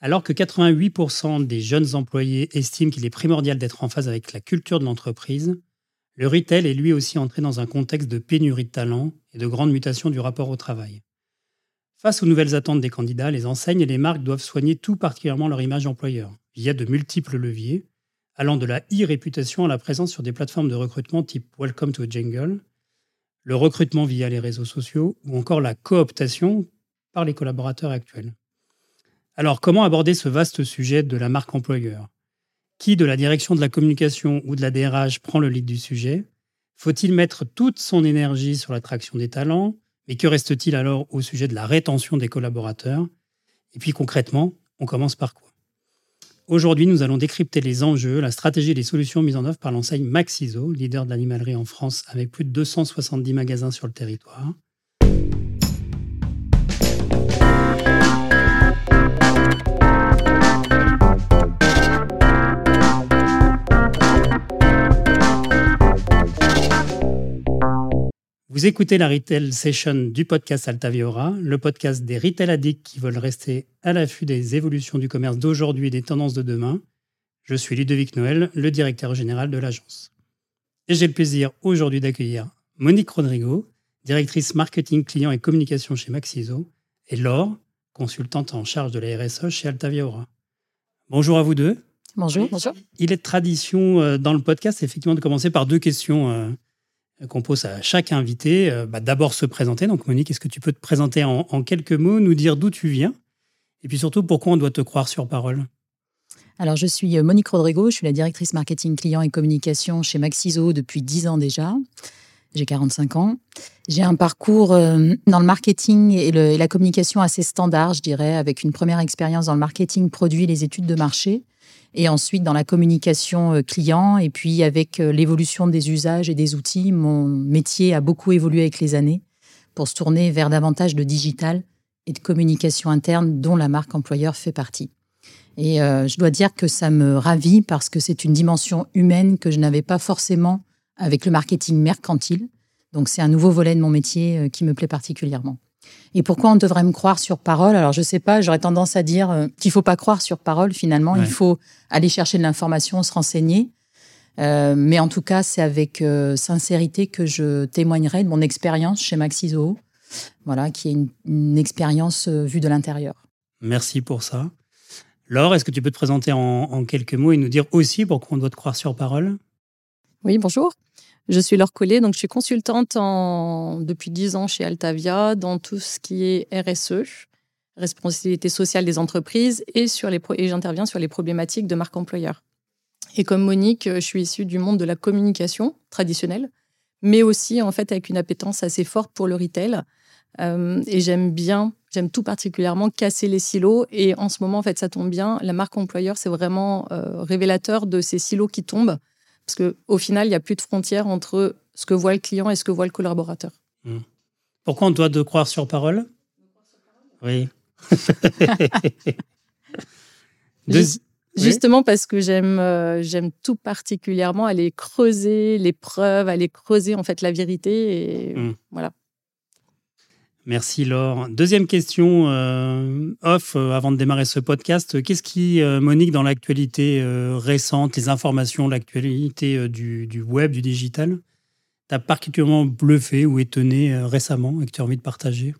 Alors que 88% des jeunes employés estiment qu'il est primordial d'être en phase avec la culture de l'entreprise, le retail est lui aussi entré dans un contexte de pénurie de talents et de grande mutation du rapport au travail. Face aux nouvelles attentes des candidats, les enseignes et les marques doivent soigner tout particulièrement leur image employeur via de multiples leviers, allant de la e-réputation à la présence sur des plateformes de recrutement type Welcome to Jungle, le recrutement via les réseaux sociaux ou encore la cooptation par les collaborateurs actuels. Alors, comment aborder ce vaste sujet de la marque employeur? Qui de la direction de la communication ou de la DRH prend le lead du sujet? Faut-il mettre toute son énergie sur l'attraction des talents? Mais que reste-t-il alors au sujet de la rétention des collaborateurs? Et puis concrètement, on commence par quoi? Aujourd'hui, nous allons décrypter les enjeux, la stratégie et les solutions mises en œuvre par l'enseigne Maxiso, leader de l'animalerie en France avec plus de 270 magasins sur le territoire. Vous écoutez la Retail Session du podcast Altaviora, le podcast des retail addicts qui veulent rester à l'affût des évolutions du commerce d'aujourd'hui et des tendances de demain. Je suis Ludovic Noël, le directeur général de l'agence. Et j'ai le plaisir aujourd'hui d'accueillir Monique Rodrigo, directrice marketing client et communication chez Maxiso, et Laure, consultante en charge de la RSE chez Altaviora. Bonjour à vous deux. Bonjour. Bonjour. Il est de tradition euh, dans le podcast, effectivement, de commencer par deux questions euh, qu'on pose à chaque invité. Euh, bah, d'abord se présenter. Donc Monique, est-ce que tu peux te présenter en, quelques mots, nous dire d'où tu viens et puis surtout pourquoi on doit te croire sur parole? Alors, je suis euh, Monique Rodrigo, je suis la directrice marketing client et communication chez Maxiso depuis 10 ans déjà. J'ai 45 ans. J'ai un parcours euh, dans le marketing et, et, la communication assez standard, je dirais, avec une première expérience dans le marketing produit et les études de marché et ensuite dans la communication euh, client. Et puis avec euh, l'évolution des usages et des outils, mon métier a beaucoup évolué avec les années pour se tourner vers davantage de digital et de communication interne dont la marque employeur fait partie. Et euh, je dois dire que ça me ravit parce que c'est une dimension humaine que je n'avais pas forcément avec le marketing mercantile. Donc c'est un nouveau volet de mon métier qui me plaît particulièrement. Et pourquoi on devrait me croire sur parole? Alors, je ne sais pas, j'aurais tendance à dire euh, qu'il ne faut pas croire sur parole, finalement. Il faut aller chercher de l'information, se renseigner. Euh, mais en tout cas, c'est avec euh, sincérité que je témoignerai de mon expérience chez Maxizo, voilà, qui est une, expérience vue de l'intérieur. Merci pour ça. Laure, est-ce que tu peux te présenter en, en quelques mots et nous dire aussi pourquoi on doit te croire sur parole? Oui, bonjour. Je suis Laure Collet, donc je suis consultante depuis 10 ans chez Altavia dans tout ce qui est RSE, responsabilité sociale des entreprises, et, sur les, et j'interviens sur les problématiques de marque employeur. Et comme Monique, je suis issue du monde de la communication traditionnelle, mais aussi en fait avec une appétence assez forte pour le retail. Euh, et j'aime bien, j'aime tout particulièrement casser les silos. Et en ce moment, en fait, ça tombe bien. La marque employeur, c'est vraiment euh, révélateur de ces silos qui tombent parce qu'au final, il n'y a plus de frontières entre ce que voit le client et ce que voit le collaborateur. Hmm. Pourquoi on doit de croire sur parole? Oui. Justement parce que j'aime euh, j'aime tout particulièrement aller creuser les preuves, aller creuser en fait la vérité et hmm. voilà. Merci Laure. Deuxième question euh, off euh, avant de démarrer ce podcast. Qu'est-ce qui, euh, Monique, dans l'actualité récente, les informations, l'actualité du, web, du digital, t'a particulièrement bluffé ou étonné récemment et que tu as envie de partager?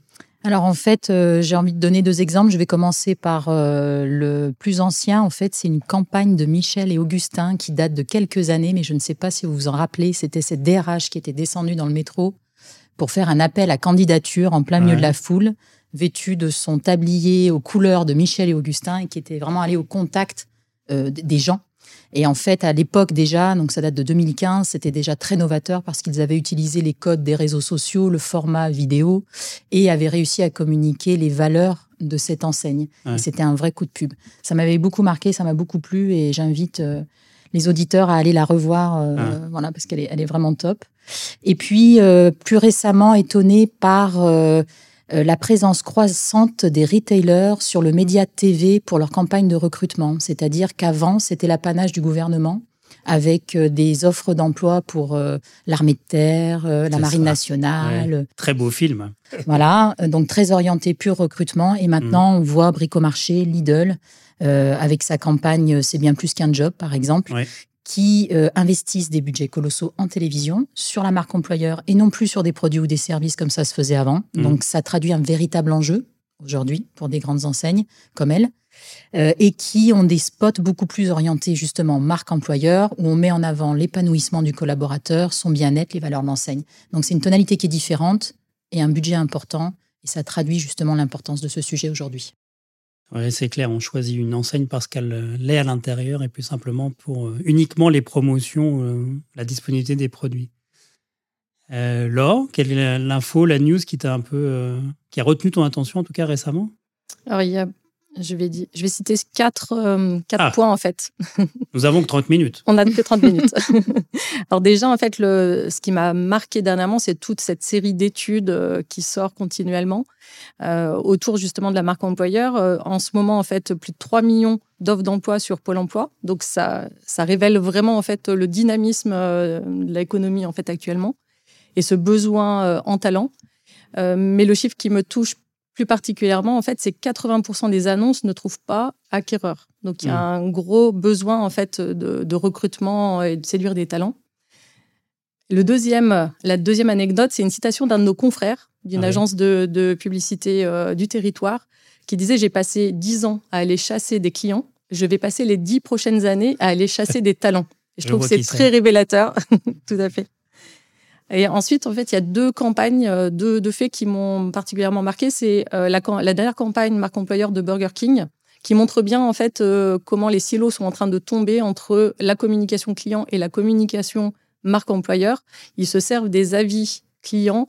Alors en fait, j'ai envie de donner deux exemples. Je vais commencer par le plus ancien. En fait, c'est une campagne de Michel et Augustin qui date de quelques années, mais je ne sais pas si vous vous en rappelez. C'était cette DRH qui était descendue dans le métro pour faire un appel à candidature en plein milieu de la foule, vêtu de son tablier aux couleurs de Michel et Augustin, et qui était vraiment allé au contact euh, des gens. Et en fait, à l'époque déjà, donc ça date de 2015, c'était déjà très novateur parce qu'ils avaient utilisé les codes des réseaux sociaux, le format vidéo, et avaient réussi à communiquer les valeurs de cette enseigne. C'était un vrai coup de pub. Ça m'avait beaucoup marqué, ça m'a beaucoup plu, et j'invite euh, les auditeurs à aller la revoir, euh, voilà, parce qu'elle est, elle est vraiment top. Et puis, euh, plus récemment, étonné par euh, la présence croissante des retailers sur le média TV pour leur campagne de recrutement. C'est-à-dire qu'avant, c'était l'apanage du gouvernement avec des offres d'emploi pour l'armée de terre, la marine nationale. Très beau film. Voilà, donc très orienté pur recrutement. Et maintenant, mm. on voit Bricomarché, Lidl avec sa campagne C'est bien plus qu'un job, par exemple, qui investissent des budgets colossaux en télévision sur la marque employeur et non plus sur des produits ou des services comme ça se faisait avant. Mmh. Donc ça traduit un véritable enjeu aujourd'hui pour des grandes enseignes comme elle. Euh, et qui ont des spots beaucoup plus orientés justement marque employeur, où on met en avant l'épanouissement du collaborateur, son bien-être, les valeurs d'enseigne. Donc c'est une tonalité qui est différente et un budget important, et ça traduit justement l'importance de ce sujet aujourd'hui. Oui, c'est clair, on choisit une enseigne parce qu'elle l'est à l'intérieur et plus simplement pour euh, uniquement les promotions, euh, la disponibilité des produits. Laure, quelle est l'info, la news qui t'a un peu, qui a retenu ton attention en tout cas récemment? Alors il y a je vais, dire, je vais citer quatre, euh, quatre ah. points en fait. Nous avons que 30 minutes. On a que 30 minutes. Alors déjà, en fait, le, ce qui m'a marqué dernièrement, c'est toute cette série d'études euh, qui sort continuellement euh, autour justement de la marque employeur. en ce moment, en fait, plus de 3 millions d'offres d'emploi sur Pôle emploi. Donc ça, ça révèle vraiment en fait le dynamisme de l'économie en fait actuellement et ce besoin en talent. mais le chiffre qui me touche plus particulièrement, en fait, c'est 80% des annonces ne trouvent pas acquéreur. Donc, il y a mmh. un gros besoin, en fait, de, recrutement et de séduire des talents. Le deuxième, la deuxième anecdote, c'est une citation d'un de nos confrères d'une ah agence de, publicité euh, du territoire qui disait J'ai passé dix ans à aller chasser des clients, je vais passer les dix prochaines années à aller chasser des talents. Et je, trouve que c'est très révélateur, tout à fait. Et ensuite, en fait, il y a deux campagnes, euh, deux, deux faits qui m'ont particulièrement marqué. C'est euh, la, la, dernière campagne marque employeur de Burger King, qui montre bien en fait euh, comment les silos sont en train de tomber entre la communication client et la communication marque employeur. Ils se servent des avis clients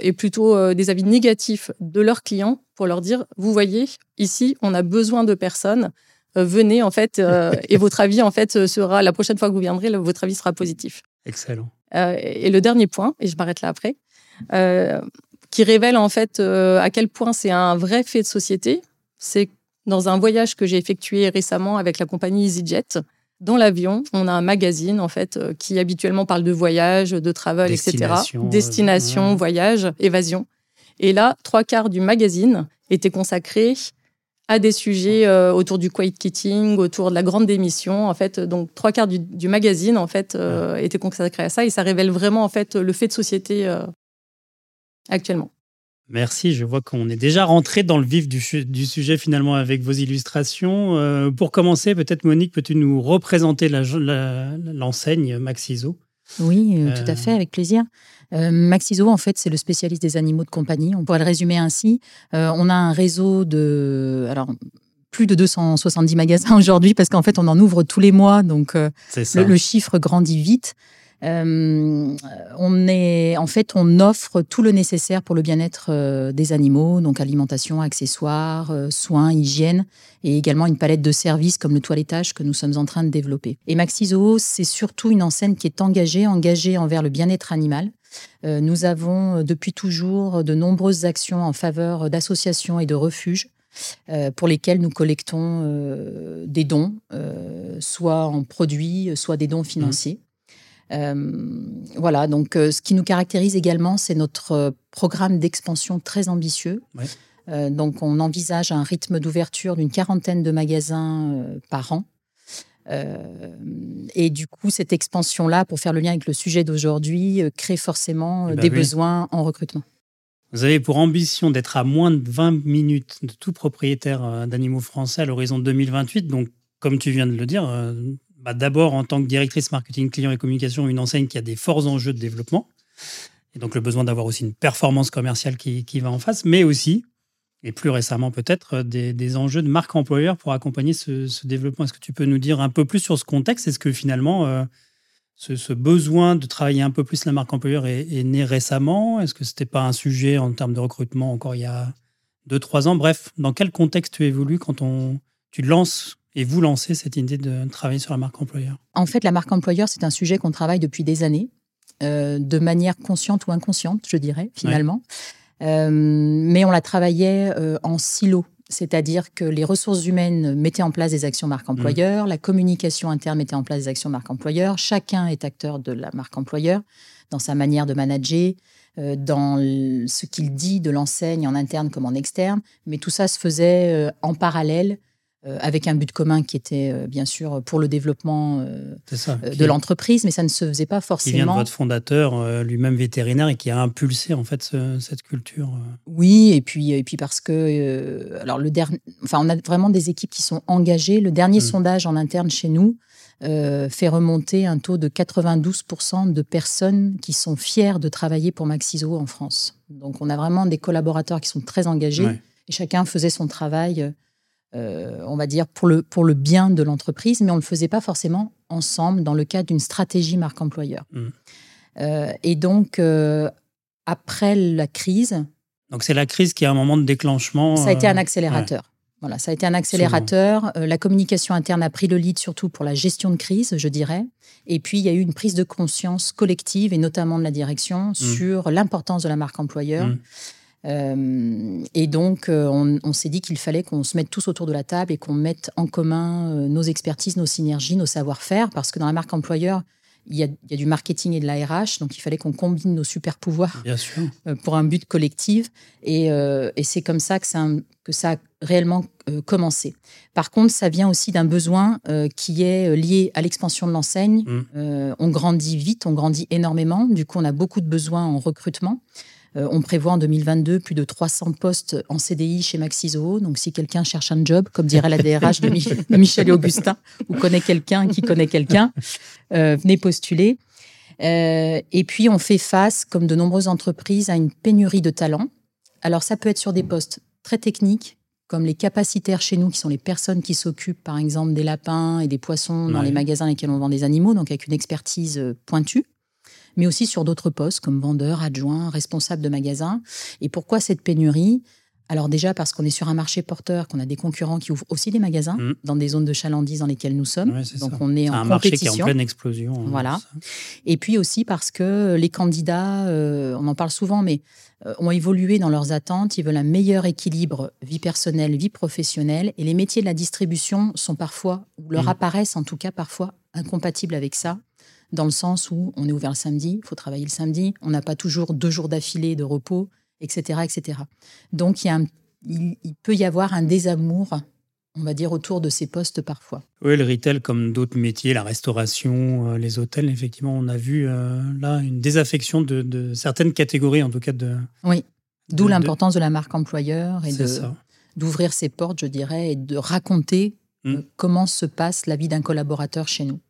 et plutôt des avis négatifs de leurs clients pour leur dire vous voyez ici on a besoin de personnes venez en fait et votre avis en fait sera la prochaine fois que vous viendrez votre avis sera positif. Excellent. Euh, et le dernier point, et je m'arrête là après, euh, qui révèle en fait euh, à quel point c'est un vrai fait de société, c'est dans un voyage que j'ai effectué récemment avec la compagnie EasyJet. Dans l'avion, on a un magazine en fait qui habituellement parle de voyage, de travel, etc. Destination, voyage, évasion. Et là, trois quarts du magazine étaient consacrés à des sujets euh, autour du quiet quitting, autour de la grande démission. En fait, donc trois quarts du, magazine en fait euh, étaient consacrés à ça et ça révèle vraiment en fait le fait de société euh, actuellement. Merci, je vois qu'on est déjà rentré dans le vif du, sujet finalement avec vos illustrations. pour commencer, peut-être Monique, peux-tu nous représenter l'enseigne Maxiso Oui, tout à fait, avec plaisir. Euh, Maxiso, en fait, c'est le spécialiste des animaux de compagnie. On pourrait le résumer ainsi. Euh, on a un réseau de... Alors, plus de 270 magasins aujourd'hui parce qu'en fait, on en ouvre tous les mois. Donc, euh, le, chiffre grandit vite. Euh, on est, en fait, on offre tout le nécessaire pour le bien-être euh, des animaux, donc alimentation, accessoires, euh, soins, hygiène, et également une palette de services comme le toilettage que nous sommes en train de développer. Et Maxizo, c'est surtout une enseigne qui est engagée, engagée envers le bien-être animal. nous avons depuis toujours de nombreuses actions en faveur d'associations et de refuges. pour lesquels nous collectons des dons, soit en produits, soit des dons financiers. Euh, voilà, donc euh, ce qui nous caractérise également, c'est notre euh, programme d'expansion très ambitieux. donc on envisage un rythme d'ouverture d'une quarantaine de magasins par an. et du coup, cette expansion-là, pour faire le lien avec le sujet d'aujourd'hui, crée forcément eh ben des besoins en recrutement. Vous avez pour ambition d'être à moins de 20 minutes de tout propriétaire d'animaux français à l'horizon 2028. Donc, comme tu viens de le dire, bah, d'abord en tant que directrice marketing client et communication, une enseigne qui a des forts enjeux de développement, et donc le besoin d'avoir aussi une performance commerciale qui, va en face, mais aussi, et plus récemment peut-être, des, enjeux de marque employeur pour accompagner ce, développement. Est-ce que tu peux nous dire un peu plus sur ce contexte? Est-ce que finalement, euh, ce, besoin de travailler un peu plus la marque employeur est, né récemment? Est-ce que ce n'était pas un sujet en termes de recrutement encore il y a 2-3 ans? Bref, dans quel contexte tu évolues quand on, tu lances et vous lancez cette idée de travailler sur la marque employeur En fait, la marque employeur, c'est un sujet qu'on travaille depuis des années, euh, de manière consciente ou inconsciente, je dirais, finalement. Euh, mais on la travaillait euh, en silo. C'est-à-dire que les ressources humaines mettaient en place des actions marque employeur, mmh. la communication interne mettait en place des actions marque employeur, chacun est acteur de la marque employeur dans sa manière de manager, dans ce qu'il dit de l'enseigne en interne comme en externe, mais tout ça se faisait en parallèle avec un but commun qui était bien sûr pour le développement de l'entreprise, mais ça ne se faisait pas forcément. Qui vient de votre fondateur, lui-même vétérinaire, et qui a impulsé en fait cette culture. Oui, et puis et puis parce que alors le dernier, enfin on a vraiment des équipes qui sont engagées. Le dernier mmh. sondage en interne chez nous euh, fait remonter un taux de 92% de personnes qui sont fières de travailler pour Maxiso en France. Donc on a vraiment des collaborateurs qui sont très engagés et chacun faisait son travail, euh, on va dire, pour le, pour le bien de l'entreprise, mais on ne le faisait pas forcément ensemble dans le cadre d'une stratégie marque employeur. Mmh. Euh, et donc, après la crise... Donc c'est la crise qui a un moment de déclenchement. Ça a été un accélérateur. Voilà, ça a été un accélérateur. Euh, la communication interne a pris le lead surtout pour la gestion de crise, je dirais. Et puis, il y a eu une prise de conscience collective, et notamment de la direction, mmh. sur l'importance de la marque employeur. Mmh. Euh, et donc, euh, on, s'est dit qu'il fallait qu'on se mette tous autour de la table et qu'on mette en commun nos expertises, nos synergies, nos savoir-faire, parce que dans la marque employeur, il y, a, du marketing et de la RH, donc il fallait qu'on combine nos super pouvoirs euh, pour un but collectif. Et, euh, c'est comme ça que ça, que ça a réellement euh, commencé. Par contre, ça vient aussi d'un besoin qui est lié à l'expansion de l'enseigne. Mmh. on grandit vite, on grandit énormément. Du coup, on a beaucoup de besoins en recrutement. Euh, on prévoit en 2022 plus de 300 postes en CDI chez Maxiso. Donc, si quelqu'un cherche un job, comme dirait la DRH de, Michel et Augustin, ou connaît quelqu'un qui connaît quelqu'un, euh, venez postuler. Euh, et puis, on fait face, comme de nombreuses entreprises, à une pénurie de talents. Alors, ça peut être sur des postes très techniques, comme les capacitaires chez nous, qui sont les personnes qui s'occupent, par exemple, des lapins et des poissons dans les magasins dans lesquels on vend des animaux, donc avec une expertise pointue mais aussi sur d'autres postes comme vendeur, adjoint, responsable de magasin. Et pourquoi cette pénurie? Alors déjà parce qu'on est sur un marché porteur, qu'on a des concurrents qui ouvrent aussi des magasins mmh. dans des zones de chalandise dans lesquelles nous sommes. Donc on est, en un marché qui est en pleine explosion. Hein, voilà. Et puis aussi parce que les candidats, euh, on en parle souvent, mais euh, ont évolué dans leurs attentes. Ils veulent un meilleur équilibre vie personnelle, vie professionnelle. Et les métiers de la distribution sont parfois, ou leur mmh. apparaissent en tout cas parfois, incompatibles avec ça dans le sens où on est ouvert le samedi, il faut travailler le samedi, on n'a pas toujours deux jours d'affilée de repos, etc. etc. Donc il, il, peut y avoir un désamour, on va dire, autour de ces postes parfois. Oui, le retail, comme d'autres métiers, la restauration, euh, les hôtels, effectivement, on a vu euh, là une désaffection de, certaines catégories, en tout cas de... Oui, d'où l'importance de... la marque employeur et d'ouvrir ses portes, je dirais, et de raconter mmh. euh, comment se passe la vie d'un collaborateur chez nous.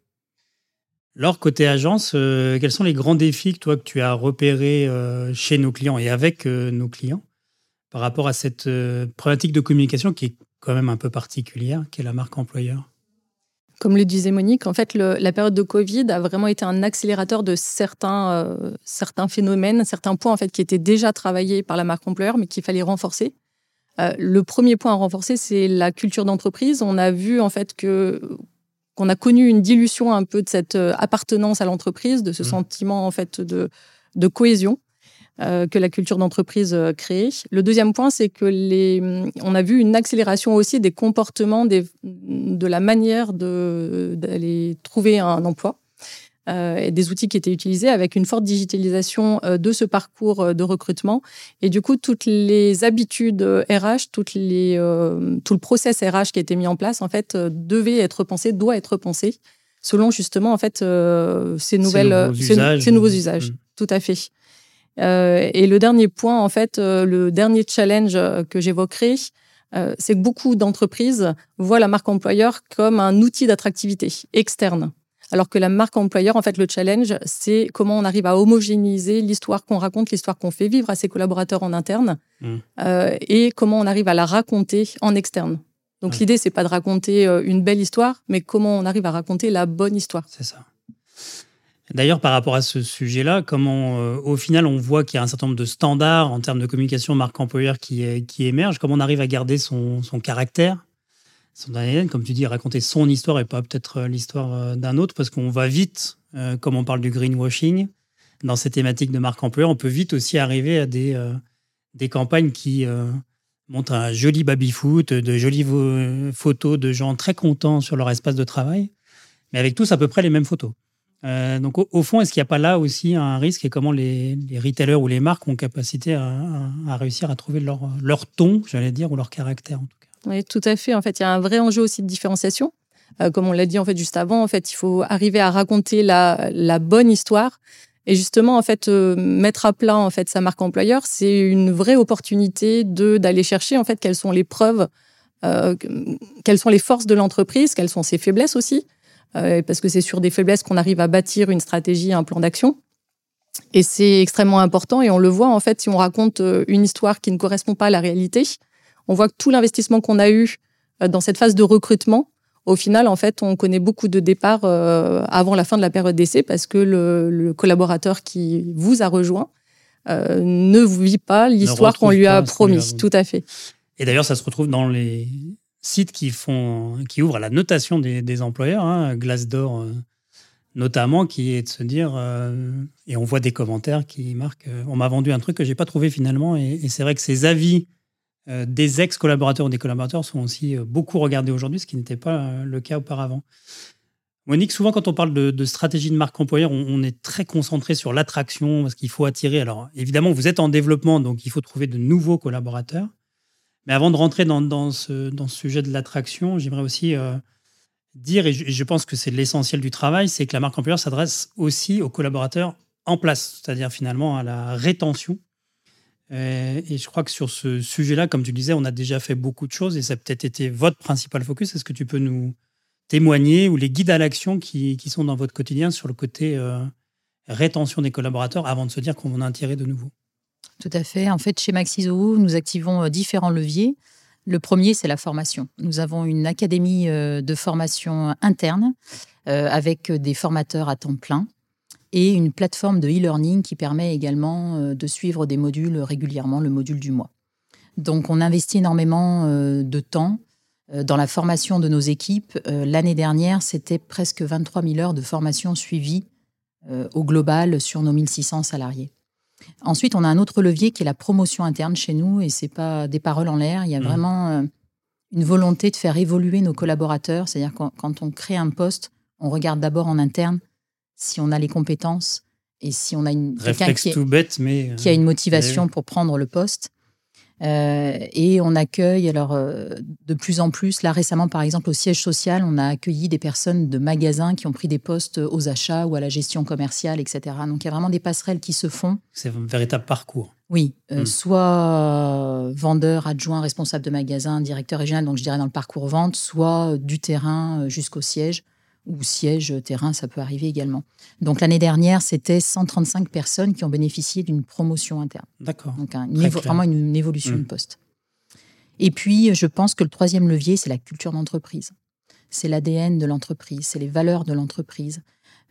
Alors, côté agence, euh, quels sont les grands défis que toi que tu as repérés euh, chez nos clients et avec euh, nos clients par rapport à cette problématique de communication qui est quand même un peu particulière, qui est la marque employeur? Comme le disait Monique, en fait, la période de Covid a vraiment été un accélérateur de certains, certains phénomènes, certains points en fait qui étaient déjà travaillés par la marque employeur, mais qu'il fallait renforcer. le premier point à renforcer, c'est la culture d'entreprise. On a vu en fait que qu'on a connu une dilution un peu de cette euh, appartenance à l'entreprise, de ce mmh. sentiment en fait de, de cohésion. Euh, que la culture d'entreprise euh, crée. Le deuxième point, c'est que les, on a vu une accélération aussi des comportements, des, de la manière d'aller trouver un emploi. Euh, et des outils qui étaient utilisés avec une forte digitalisation euh, de ce parcours euh, de recrutement. Et du coup, toutes les habitudes RH, toutes les, tout le process RH qui a été mis en place, en fait, devait être pensé, doit être pensé selon justement en fait ces nouvelles nouveaux usages, ces nouveaux usages. Tout à fait. et le dernier point, en fait, le dernier challenge que j'évoquerai, c'est que beaucoup d'entreprises voient la marque employeur comme un outil d'attractivité externe. Alors que la marque employeur, en fait, le challenge, c'est comment on arrive à homogénéiser l'histoire qu'on raconte, l'histoire qu'on fait vivre à ses collaborateurs en interne, mmh. euh, et comment on arrive à la raconter en externe. Donc l'idée, l'idée, c'est pas de raconter euh, une belle histoire, mais comment on arrive à raconter la bonne histoire. C'est ça. D'ailleurs, par rapport à ce sujet-là, comment, euh, au final, on voit qu'il y a un certain nombre de standards en termes de communication marque employeur qui, qui émergent. Comment on arrive à garder son, son caractère comme tu dis, raconter son histoire et pas peut-être euh, l'histoire euh, d'un autre, parce qu'on va vite, euh, comme on parle du greenwashing, dans ces thématiques de marque employeur, on peut vite aussi arriver à des, des campagnes qui montrent un joli baby-foot, de jolies photos de gens très contents sur leur espace de travail, mais avec tous à peu près les mêmes photos. donc au, fond, est-ce qu'il n'y a pas là aussi un risque et comment les, retailers ou les marques ont capacité à, à, réussir à trouver leur, leur ton, j'allais dire, ou leur caractère en tout Oui, tout à fait. En fait, il y a un vrai enjeu aussi de différenciation. Euh, comme on l'a dit en fait juste avant, en fait, il faut arriver à raconter la, bonne histoire. Et justement, en fait, euh, mettre à plat en fait sa marque employeur, c'est une vraie opportunité de d'aller chercher en fait quelles sont les preuves, euh, quelles sont les forces de l'entreprise, quelles sont ses faiblesses aussi, parce que c'est sur des faiblesses qu'on arrive à bâtir une stratégie, un plan d'action. Et c'est extrêmement important. Et on le voit en fait si on raconte une histoire qui ne correspond pas à la réalité, on voit que tout l'investissement qu'on a eu dans cette phase de recrutement au final, en fait, on connaît beaucoup de départs euh, avant la fin de la période d'essai parce que le, collaborateur qui vous a rejoint euh, ne vit pas l'histoire qu'on lui a promise. Tout à fait. Et d'ailleurs, ça se retrouve dans les sites qui font, qui ouvrent à la notation des, employeurs, hein, Glassdoor euh, notamment, qui est de se dire, et on voit des commentaires qui marquent, on m'a vendu un truc que j'ai pas trouvé finalement, et c'est vrai que ces avis euh, des ex-collaborateurs ou des collaborateurs sont aussi euh, beaucoup regardés aujourd'hui, ce qui n'était pas euh, le cas auparavant. Monique, souvent quand on parle de, stratégie de marque employeur, on, est très concentré sur l'attraction, parce qu'il faut attirer. Alors évidemment, vous êtes en développement, donc il faut trouver de nouveaux collaborateurs. Mais avant de rentrer dans, ce, sujet de l'attraction, j'aimerais aussi dire, et je, pense que c'est l'essentiel du travail, c'est que la marque employeur s'adresse aussi aux collaborateurs en place, c'est-à-dire finalement à la rétention et je crois que sur ce sujet-là, comme tu disais, on a déjà fait beaucoup de choses et ça a peut-être été votre principal focus. Est-ce que tu peux nous témoigner ou les guides à l'action qui, qui, sont dans votre quotidien sur le côté euh, rétention des collaborateurs avant de se dire qu'on en a un tiré de nouveau? Tout à fait. En fait, chez Maxiso, nous activons euh, différents leviers. Le premier, c'est la formation. Nous avons une académie de formation interne avec des formateurs à temps plein et une plateforme de e-learning qui permet également euh, de suivre des modules régulièrement, le module du mois. Donc on investit énormément euh, de temps euh, dans la formation de nos équipes. L'année dernière, c'était presque 23 000 heures de formation suivies au global sur nos 1600 salariés. Ensuite, on a un autre levier qui est la promotion interne chez nous, et c'est pas des paroles en l'air. Il y a mmh. vraiment une volonté de faire évoluer nos collaborateurs. C'est-à-dire quand on crée un poste, on regarde d'abord en interne si on a les compétences et si on a une réflexe qui, tout bête, mais qui a une motivation pour prendre le poste. Euh, et on accueille alors euh, de plus en plus. Là récemment, par exemple, au siège social, on a accueilli des personnes de magasins qui ont pris des postes aux achats ou à la gestion commerciale, etc. Donc il y a vraiment des passerelles qui se font. C'est un véritable parcours. Oui, euh, hmm. soit vendeur, adjoint, responsable de magasin, directeur régional, donc je dirais dans le parcours vente, soit du terrain jusqu'au siège ou siège terrain, ça peut arriver également. Donc l'année dernière, c'était 135 personnes qui ont bénéficié d'une promotion interne. D'accord. Donc vraiment une, évolution de mmh. poste. Et puis, je pense que le troisième levier, c'est la culture d'entreprise. C'est l'ADN de l'entreprise, c'est les valeurs de l'entreprise,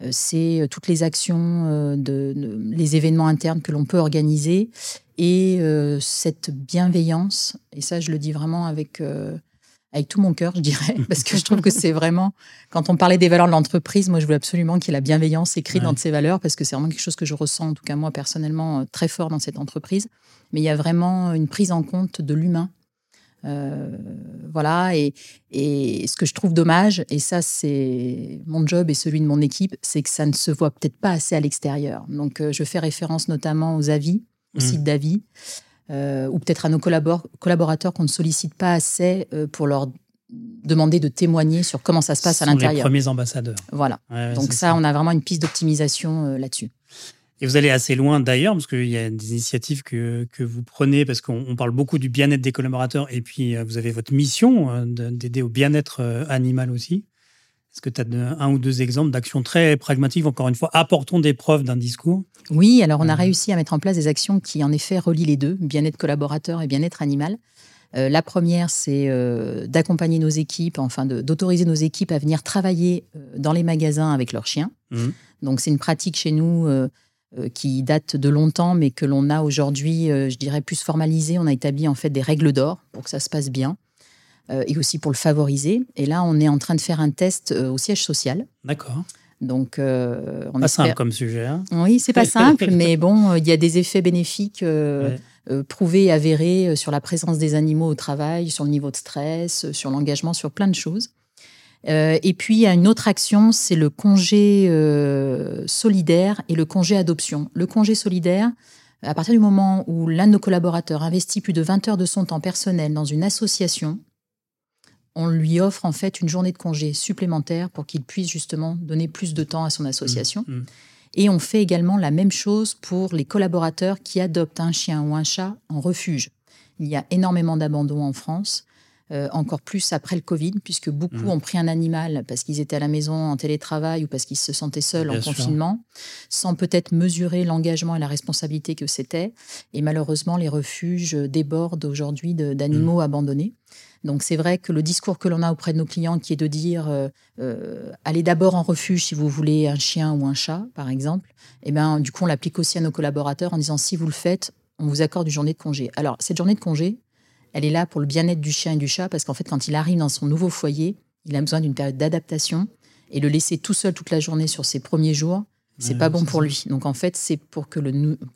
euh, c'est euh, toutes les actions, euh, de, les événements internes que l'on peut organiser et cette bienveillance. Et ça, je le dis vraiment avec avec tout mon cœur, je dirais, parce que je trouve que c'est vraiment, quand on parlait des valeurs de l'entreprise, moi je veux absolument qu'il y ait la bienveillance écrite dans ces valeurs, parce que c'est vraiment quelque chose que je ressens, en tout cas moi personnellement, euh, très fort dans cette entreprise. Mais il y a vraiment une prise en compte de l'humain. Euh, voilà, et, et, ce que je trouve dommage, et ça c'est mon job et celui de mon équipe, c'est que ça ne se voit peut-être pas assez à l'extérieur. Donc euh, je fais référence notamment aux avis, au mmh. site d'avis. Euh, ou peut-être à nos collaborateurs qu'on ne sollicite pas assez euh, pour leur demander de témoigner sur comment ça se passe à l'intérieur. les premiers ambassadeurs. Voilà. Donc ça, on a vraiment une piste d'optimisation euh, là-dessus. Et vous allez assez loin d'ailleurs, parce qu'il y a des initiatives que, que vous prenez, parce qu'on parle beaucoup du bien-être des collaborateurs, et puis vous avez votre mission d'aider au bien-être animal aussi. Est-ce que tu as un ou deux exemples d'actions très pragmatiques, encore une fois, apportons des preuves d'un discours? Oui, alors on a réussi à mettre en place des actions qui, en effet, relient les deux, bien-être collaborateur et bien-être animal. Euh, la première, c'est euh, d'accompagner nos équipes, enfin d'autoriser nos équipes à venir travailler euh, dans les magasins avec leurs chiens. Mmh. Donc c'est une pratique chez nous qui date de longtemps, mais que l'on a aujourd'hui, je dirais, plus formalisée. On a établi en fait des règles d'or pour que ça se passe bien. Euh, et aussi pour le favoriser. Et là, on est en train de faire un test euh, au siège social. D'accord. Donc, euh, on pas simple comme sujet. Hein oui, c'est pas simple, mais bon, il y a des effets bénéfiques prouvés et avérés sur la présence des animaux au travail, sur le niveau de stress, sur l'engagement, sur plein de choses. et puis, il y a une autre action, c'est le congé solidaire et le congé adoption. Le congé solidaire, à partir du moment où l'un de nos collaborateurs investit plus de 20 heures de son temps personnel dans une association, on lui offre en fait une journée de congé supplémentaire pour qu'il puisse justement donner plus de temps à son association. Mmh, mmh. Et on fait également la même chose pour les collaborateurs qui adoptent un chien ou un chat en refuge. Il y a énormément d'abandons en France. Euh, encore plus après le Covid, puisque beaucoup mmh. ont pris un animal parce qu'ils étaient à la maison en télétravail ou parce qu'ils se sentaient seuls en confinement, sans peut-être mesurer l'engagement et la responsabilité que c'était. Et malheureusement, les refuges débordent aujourd'hui d'animaux mmh. abandonnés. Donc c'est vrai que le discours que l'on a auprès de nos clients, qui est de dire euh, euh, allez d'abord en refuge si vous voulez un chien ou un chat, par exemple, et eh ben du coup on l'applique aussi à nos collaborateurs en disant si vous le faites, on vous accorde une journée de congé. Alors cette journée de congé, elle est là pour le bien-être du chien et du chat parce qu'en fait, quand il arrive dans son nouveau foyer, il a besoin d'une période d'adaptation et le laisser tout seul toute la journée sur ses premiers jours, c'est pas bon pour lui. Donc en fait, c'est pour que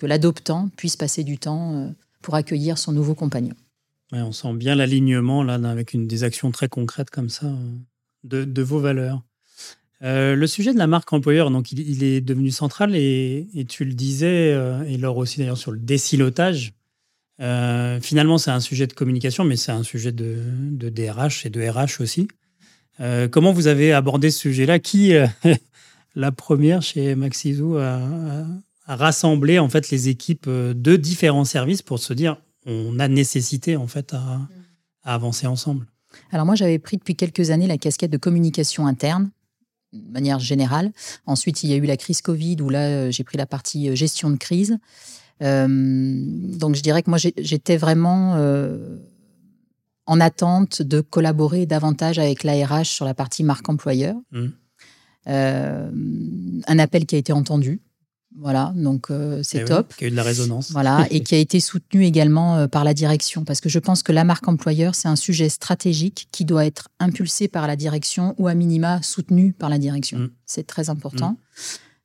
l'adoptant puisse passer du temps euh, pour accueillir son nouveau compagnon. on sent bien l'alignement là avec une des actions très concrètes comme ça euh, de, vos valeurs. Euh, le sujet de la marque employeur, donc il, est devenu central et, tu le disais, et Laure aussi d'ailleurs sur le décilotage. Euh, finalement, c'est un sujet de communication, mais c'est un sujet de, DRH et de RH aussi. Euh, comment vous avez abordé ce sujet-là? Qui, euh, la première chez Maxizou, a, a, rassemblé en fait les équipes de différents services pour se dire on a nécessité en fait à, avancer ensemble? Alors moi, j'avais pris depuis quelques années la casquette de communication interne de manière générale. Ensuite, il y a eu la crise Covid où là, j'ai pris la partie gestion de crise. Euh, donc je dirais que moi j'étais vraiment euh, en attente de collaborer davantage avec l'ARH sur la partie marque employeur. Mmh. Euh, un appel qui a été entendu. Voilà, donc c'est eh top. qui a eu de la résonance. Voilà, et qui a été soutenu également par la direction, parce que je pense que la marque employeur, c'est un sujet stratégique qui doit être impulsé par la direction ou à minima soutenu par la direction. Mmh. C'est très important. Mmh.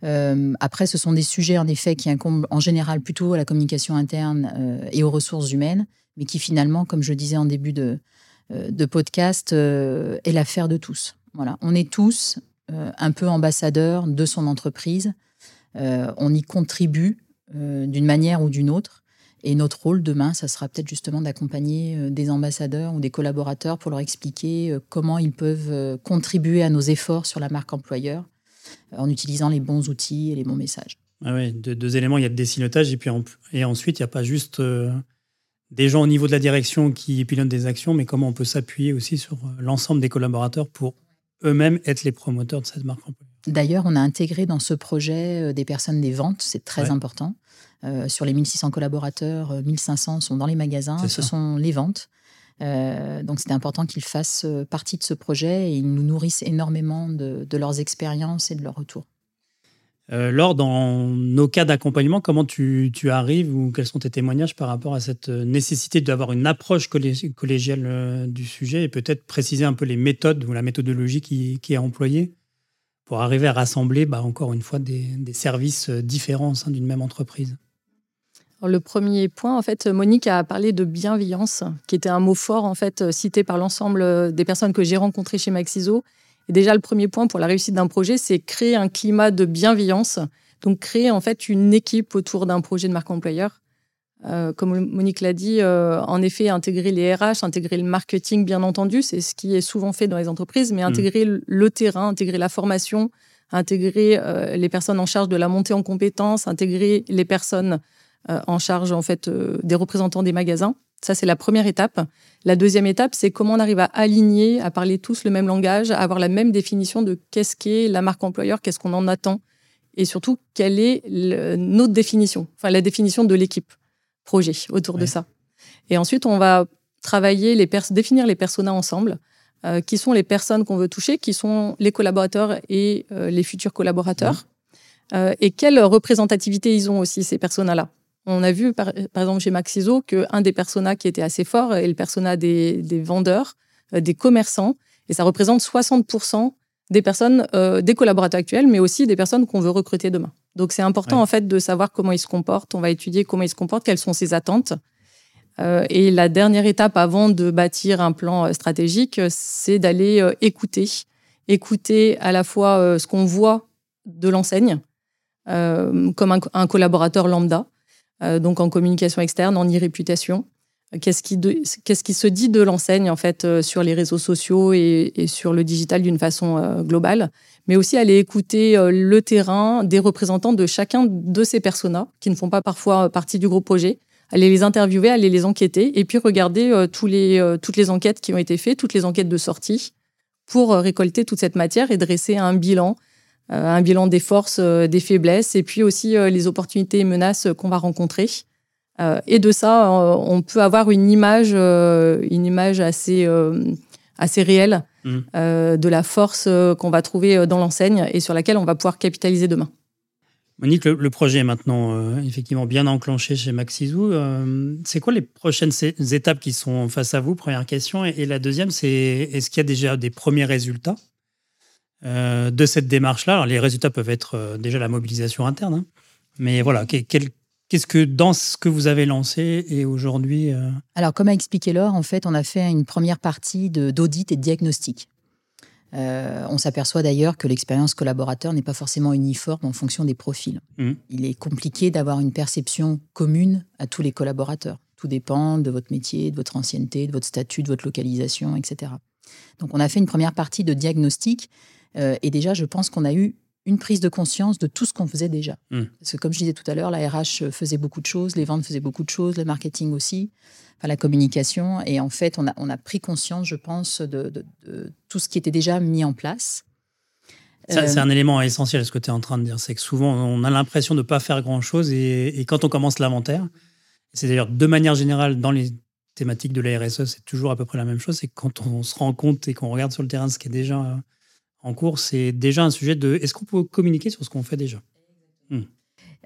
Euh, après, ce sont des sujets en effet qui incombent en général plutôt à la communication interne euh, et aux ressources humaines, mais qui finalement, comme je disais en début de, euh, podcast, est l'affaire de tous. Voilà, on est tous un peu ambassadeurs de son entreprise. on y contribue d'une manière ou d'une autre. Et notre rôle demain, ça sera peut-être justement d'accompagner des ambassadeurs ou des collaborateurs pour leur expliquer comment ils peuvent contribuer à nos efforts sur la marque employeur en utilisant les bons outils et les bons messages. Ah oui, deux, éléments, il y a le décilotage et, puis et ensuite, il n'y a pas juste euh, des gens au niveau de la direction qui pilotent des actions, mais comment on peut s'appuyer aussi sur euh, l'ensemble des collaborateurs pour eux-mêmes être les promoteurs de cette marque D'ailleurs, on a intégré dans ce projet euh, des personnes des ventes, c'est très important. sur les 1600 collaborateurs, 1500 sont dans les magasins, ce sont les ventes. Euh, donc c'était important qu'ils fassent euh, partie de ce projet et ils nous nourrissent énormément de, leurs expériences et de leurs retours. Euh, Laure, dans nos cas d'accompagnement, comment tu, arrives ou quels sont tes témoignages par rapport à cette nécessité d'avoir une approche collégiale du sujet et peut-être préciser un peu les méthodes ou la méthodologie qui, est employée pour arriver à rassembler, bah, encore une fois, des, des services différents au sein d'une même entreprise? Le premier point, en fait, Monique a parlé de bienveillance, qui était un mot fort en fait cité par l'ensemble des personnes que j'ai rencontrées chez Maxiso. Et déjà, le premier point pour la réussite d'un projet, c'est créer un climat de bienveillance. Donc, créer en fait une équipe autour d'un projet de marque employeur. Euh, comme Monique l'a dit, euh, en effet, intégrer les RH, intégrer le marketing, bien entendu, c'est ce qui est souvent fait dans les entreprises, mais mmh. intégrer le terrain, intégrer la formation, intégrer euh, les personnes en charge de la montée en compétences, intégrer les personnes euh, en charge en fait euh, des représentants des magasins. Ça, c'est la première étape. La deuxième étape, c'est comment on arrive à aligner, à parler tous le même langage, à avoir la même définition de qu'est-ce qu'est la marque employeur, qu'est-ce qu'on en attend, et surtout quelle est notre définition, enfin la définition de l'équipe projet autour de ça. Et ensuite, on va travailler, les définir les personas ensemble, euh, qui sont les personnes qu'on veut toucher, qui sont les collaborateurs et les futurs collaborateurs, et quelle représentativité ils ont aussi, ces personas-là. On a vu, par, exemple, chez Maxiso, qu'un des personas qui était assez fort est le persona des, vendeurs, euh, des commerçants, et ça représente 60% des personnes, euh, des collaborateurs actuels, mais aussi des personnes qu'on veut recruter demain. Donc c'est important en fait de savoir comment ils se comportent. On va étudier comment ils se comportent, quelles sont ses attentes. Euh, et la dernière étape avant de bâtir un plan stratégique, c'est d'aller écouter, écouter à la fois ce qu'on voit de l'enseigne, comme un, collaborateur lambda, donc en communication externe, en e-réputation. qu'est-ce qui, qu'est-ce qui se dit de l'enseigne en fait euh, sur les réseaux sociaux et, sur le digital d'une façon euh, globale, mais aussi aller écouter euh, le terrain des représentants de chacun de ces personas qui ne font pas parfois partie du groupe projet, aller les interviewer, aller les enquêter et puis regarder toutes les enquêtes qui ont été faites, toutes les enquêtes de sortie pour récolter toute cette matière et dresser un bilan un bilan des forces, des faiblesses, et puis aussi les opportunités et menaces qu'on va rencontrer. Euh, et de ça, euh, on peut avoir une image, euh, une image assez, assez réelle mmh. de la force qu'on va trouver dans l'enseigne et sur laquelle on va pouvoir capitaliser demain. Monique, le, projet est maintenant effectivement bien enclenché chez Maxizou. c'est quoi les prochaines étapes qui sont face à vous? Première question. Et, la deuxième, c'est est-ce qu'il y a déjà des premiers résultats? De cette démarche-là Les résultats peuvent être déjà la mobilisation interne. Hein. mais voilà, quel, Qu'est-ce que dans ce que vous avez lancé et aujourd'hui euh, Alors, comme a expliqué Laure, en fait, on a fait une première partie d'audit et de diagnostic. Euh, on s'aperçoit d'ailleurs que l'expérience collaborateur n'est pas forcément uniforme en fonction des profils. Mmh. Il est compliqué d'avoir une perception commune à tous les collaborateurs. Tout dépend de votre métier, de votre ancienneté, de votre statut, de votre localisation, etc. Donc on a fait une première partie de diagnostic euh, et déjà je pense qu'on a eu une prise de conscience de tout ce qu'on faisait déjà. Hmm. Parce que comme je disais tout à l'heure, la RH faisait beaucoup de choses, les ventes faisaient beaucoup de choses, le marketing aussi, enfin, la communication. Et en fait, on a, on a pris conscience, je pense, de, tout ce qui était déjà mis en place. C'est euh, un élément essentiel, ce que tu es en train de dire. C'est que souvent, on a l'impression de ne pas faire grand-chose. Et, quand on commence l'inventaire, c'est d'ailleurs de manière générale dans les thématiques de la RSE, c'est toujours à peu près la même chose. C'est quand on se rend compte et qu'on regarde sur le terrain ce qui est déjà en cours, c'est déjà un sujet de est-ce qu'on peut communiquer sur ce qu'on fait déjà? Hmm.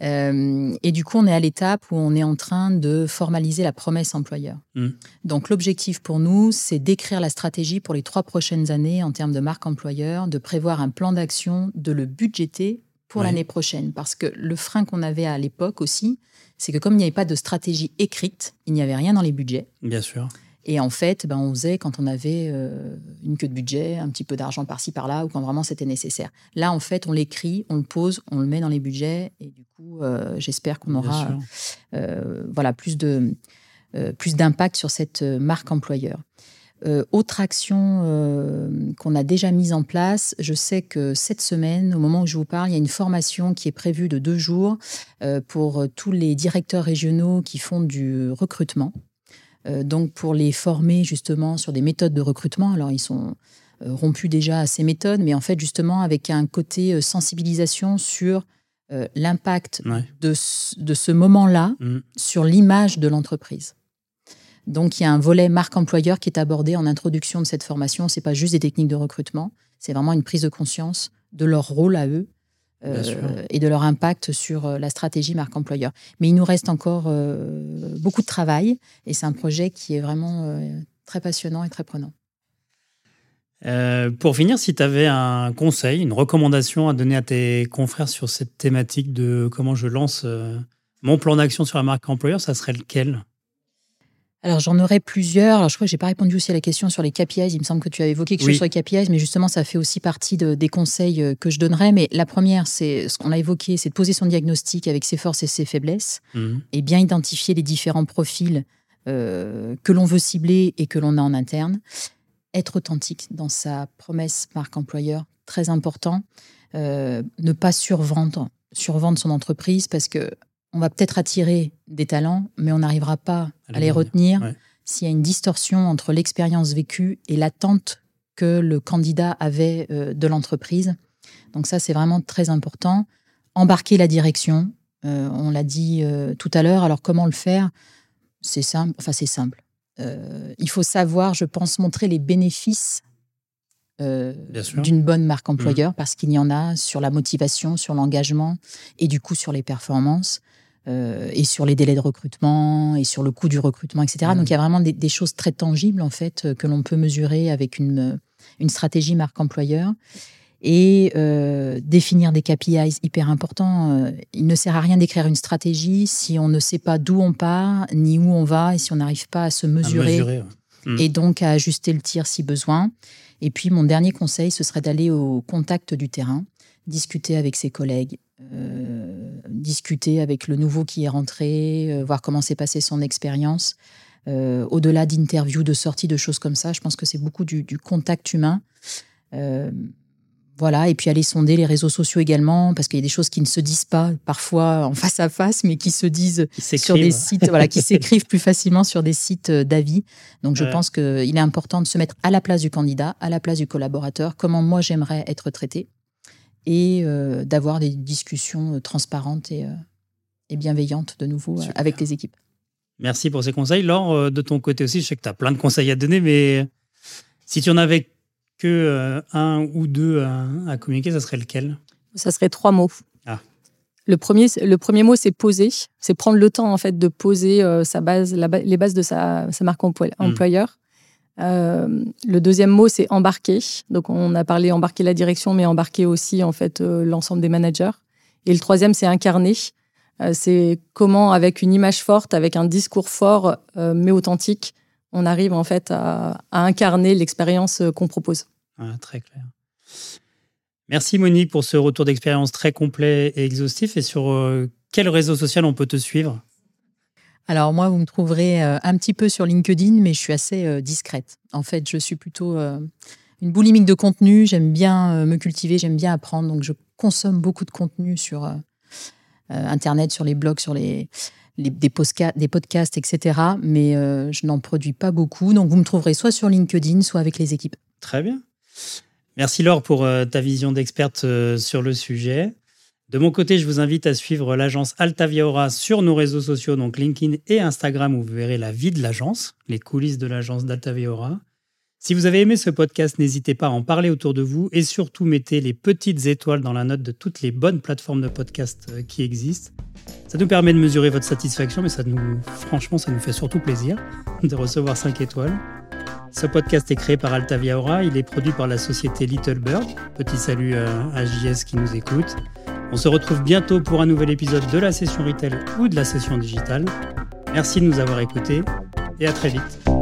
euh, et du coup, on est à l'étape où on est en train de formaliser la promesse employeur. Hmm. Donc, l'objectif pour nous, c'est d'écrire la stratégie pour les trois prochaines années en termes de marque employeur, de prévoir un plan d'action, de le budgéter pour l'année prochaine. Parce que le frein qu'on avait à l'époque aussi, c'est que comme il n'y avait pas de stratégie écrite, il n'y avait rien dans les budgets. Bien sûr. Et en fait, ben, on faisait quand on avait euh, une queue de budget, un petit peu d'argent par-ci par-là, ou quand vraiment c'était nécessaire. Là, en fait, on l'écrit, on le pose, on le met dans les budgets, et du coup, euh, j'espère qu'on aura euh, voilà, plus, de, plus d'impact sur cette marque employeur. autre action qu'on a déjà mise en place, je sais que cette semaine, au moment où je vous parle, il y a une formation qui est prévue de deux jours pour tous les directeurs régionaux qui font du recrutement. Euh, donc pour les former justement sur des méthodes de recrutement. Alors ils sont euh, rompus déjà à ces méthodes, mais en fait justement avec un côté euh, sensibilisation sur l'impact de, ce moment-là mmh. sur l'image de l'entreprise. Donc il y a un volet marque employeur qui est abordé en introduction de cette formation. C'est pas juste des techniques de recrutement, c'est vraiment une prise de conscience de leur rôle à eux euh, et de leur impact sur euh, la stratégie marque employeur. Mais il nous reste encore euh, beaucoup de travail et c'est un projet qui est vraiment très passionnant et très prenant. pour finir, si tu avais un conseil, une recommandation à donner à tes confrères sur cette thématique de comment je lance mon plan d'action sur la marque employeur, ça serait lequel? Alors j'en aurais plusieurs. Alors je crois que j'ai pas répondu aussi à la question sur les KPIs. Il me semble que tu as évoqué quelque chose sur les KPIs, mais justement ça fait aussi partie des conseils euh, que je donnerais. Mais la première, c'est ce qu'on a évoqué, c'est de poser son diagnostic avec ses forces et ses faiblesses, mhm. et bien identifier les différents profils euh, que l'on veut cibler et que l'on a en interne. Être authentique dans sa promesse marque employeur, très important. Euh, ne pas survendre, survendre son entreprise parce que on va peut-être attirer des talents, mais on n'arrivera pas à, les retenir s'il y a une distorsion entre l'expérience vécue et l'attente que le candidat avait euh, de l'entreprise. Donc ça, c'est vraiment très important. Embarquer la direction, euh, on l'a dit euh, tout à l'heure. Alors comment le faire? C'est simple. Enfin, c'est simple. il faut savoir, je pense, montrer les bénéfices d'une bonne marque employeur, mmh. parce qu'il y en a sur la motivation, sur l'engagement et du coup sur les performances. Euh, et sur les délais de recrutement et sur le coût du recrutement, etc. Donc il y a vraiment des, choses très tangibles en fait euh, que l'on peut mesurer avec une, euh, une stratégie marque employeur et définir des KPIs hyper importants. il ne sert à rien d'écrire une stratégie si on ne sait pas d'où on part ni où on va et si on n'arrive pas à se mesurer, et mm. donc à ajuster le tir si besoin. Et puis mon dernier conseil, ce serait d'aller au contact du terrain, discuter avec ses collègues, discuter avec le nouveau qui est rentré, euh, voir comment s'est passée son expérience. au-delà d'interviews, de sorties, de choses comme ça. Je pense que c'est beaucoup du, contact humain. Voilà, et puis aller sonder les réseaux sociaux également, parce qu'il y a des choses qui ne se disent pas parfois en face à face, mais qui se disent sur des sites, voilà, qui s'écrivent plus facilement sur des sites euh, d'avis. Donc je pense qu'il est important de se mettre à la place du candidat, à la place du collaborateur, comment moi j'aimerais être traité, et euh, d'avoir des discussions euh, transparentes et, bienveillantes de nouveau avec les équipes. Merci pour ces conseils. Laure, de ton côté aussi, je sais que tu as plein de conseils à donner, mais si tu en avais que euh, un ou deux à, communiquer, ça serait lequel? Ça serait trois mots. Ah. Le premier, le premier mot, c'est poser. C'est prendre le temps en fait de poser euh, sa base, les bases de sa, marque hmm. employeur. Euh, le deuxième mot, c'est embarquer. Donc, on a parlé embarquer la direction, mais embarquer aussi en fait l'ensemble des managers. Et le troisième, c'est incarner. c'est comment, avec une image forte, avec un discours fort mais authentique, on arrive en fait à, incarner l'expérience euh, qu'on propose. très clair. Merci Monique pour ce retour d'expérience très complet et exhaustif. Et sur euh, quel réseau social on peut te suivre? Alors moi, vous me trouverez euh, un petit peu sur LinkedIn, mais je suis assez discrète. En fait, je suis plutôt une boulimique de contenu. J'aime bien me cultiver, j'aime bien apprendre. Donc je consomme beaucoup de contenu sur Internet, sur les blogs, sur les, des, podcasts, etc. Mais euh, je n'en produis pas beaucoup. Donc, vous me trouverez soit sur LinkedIn, soit avec les équipes. Très bien. Merci Laure pour euh, ta vision d'experte euh, sur le sujet. De mon côté, je vous invite à suivre l'agence Altaviaora sur nos réseaux sociaux, donc LinkedIn et Instagram, où vous verrez la vie de l'agence, les coulisses de l'agence d'Altaviaora. Si vous avez aimé ce podcast, n'hésitez pas à en parler autour de vous et surtout mettez les petites étoiles dans la note de toutes les bonnes plateformes de podcast qui existent. Ça nous permet de mesurer votre satisfaction, mais franchement, ça nous fait surtout plaisir de recevoir 5 étoiles. Ce podcast est créé par Altavia il est produit par la société Little Bird. Petit salut à JS qui nous écoute. On se retrouve bientôt pour un nouvel épisode de la session retail ou de la session digitale. Merci de nous avoir écoutés et à très vite.